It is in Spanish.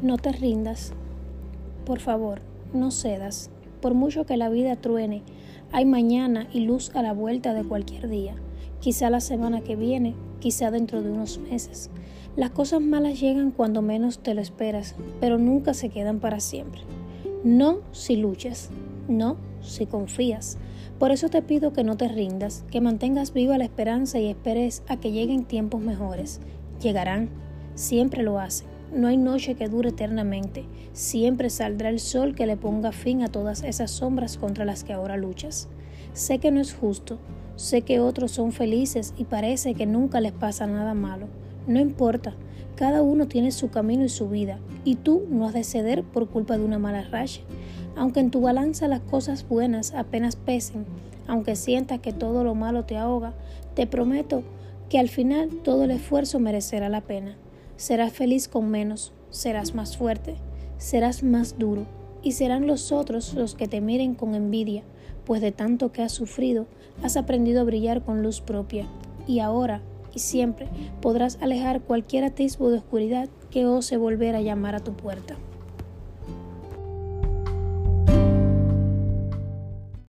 No te rindas. Por favor, no cedas. Por mucho que la vida truene, hay mañana y luz a la vuelta de cualquier día. Quizá la semana que viene, quizá dentro de unos meses. Las cosas malas llegan cuando menos te lo esperas, pero nunca se quedan para siempre. No si luchas, no si confías. Por eso te pido que no te rindas, que mantengas viva la esperanza y esperes a que lleguen tiempos mejores. Llegarán, siempre lo hacen. No hay noche que dure eternamente. Siempre saldrá el sol que le ponga fin a todas esas sombras contra las que ahora luchas. Sé que no es justo, sé que otros son felices y parece que nunca les pasa nada malo. No importa, cada uno tiene su camino y su vida, y tú no has de ceder por culpa de una mala racha. Aunque en tu balanza las cosas buenas apenas pesen, aunque sientas que todo lo malo te ahoga, te prometo que al final todo el esfuerzo merecerá la pena. Serás feliz con menos, serás más fuerte, serás más duro, y serán los otros los que te miren con envidia, pues de tanto que has sufrido, has aprendido a brillar con luz propia, y ahora y siempre podrás alejar cualquier atisbo de oscuridad que ose volver a llamar a tu puerta.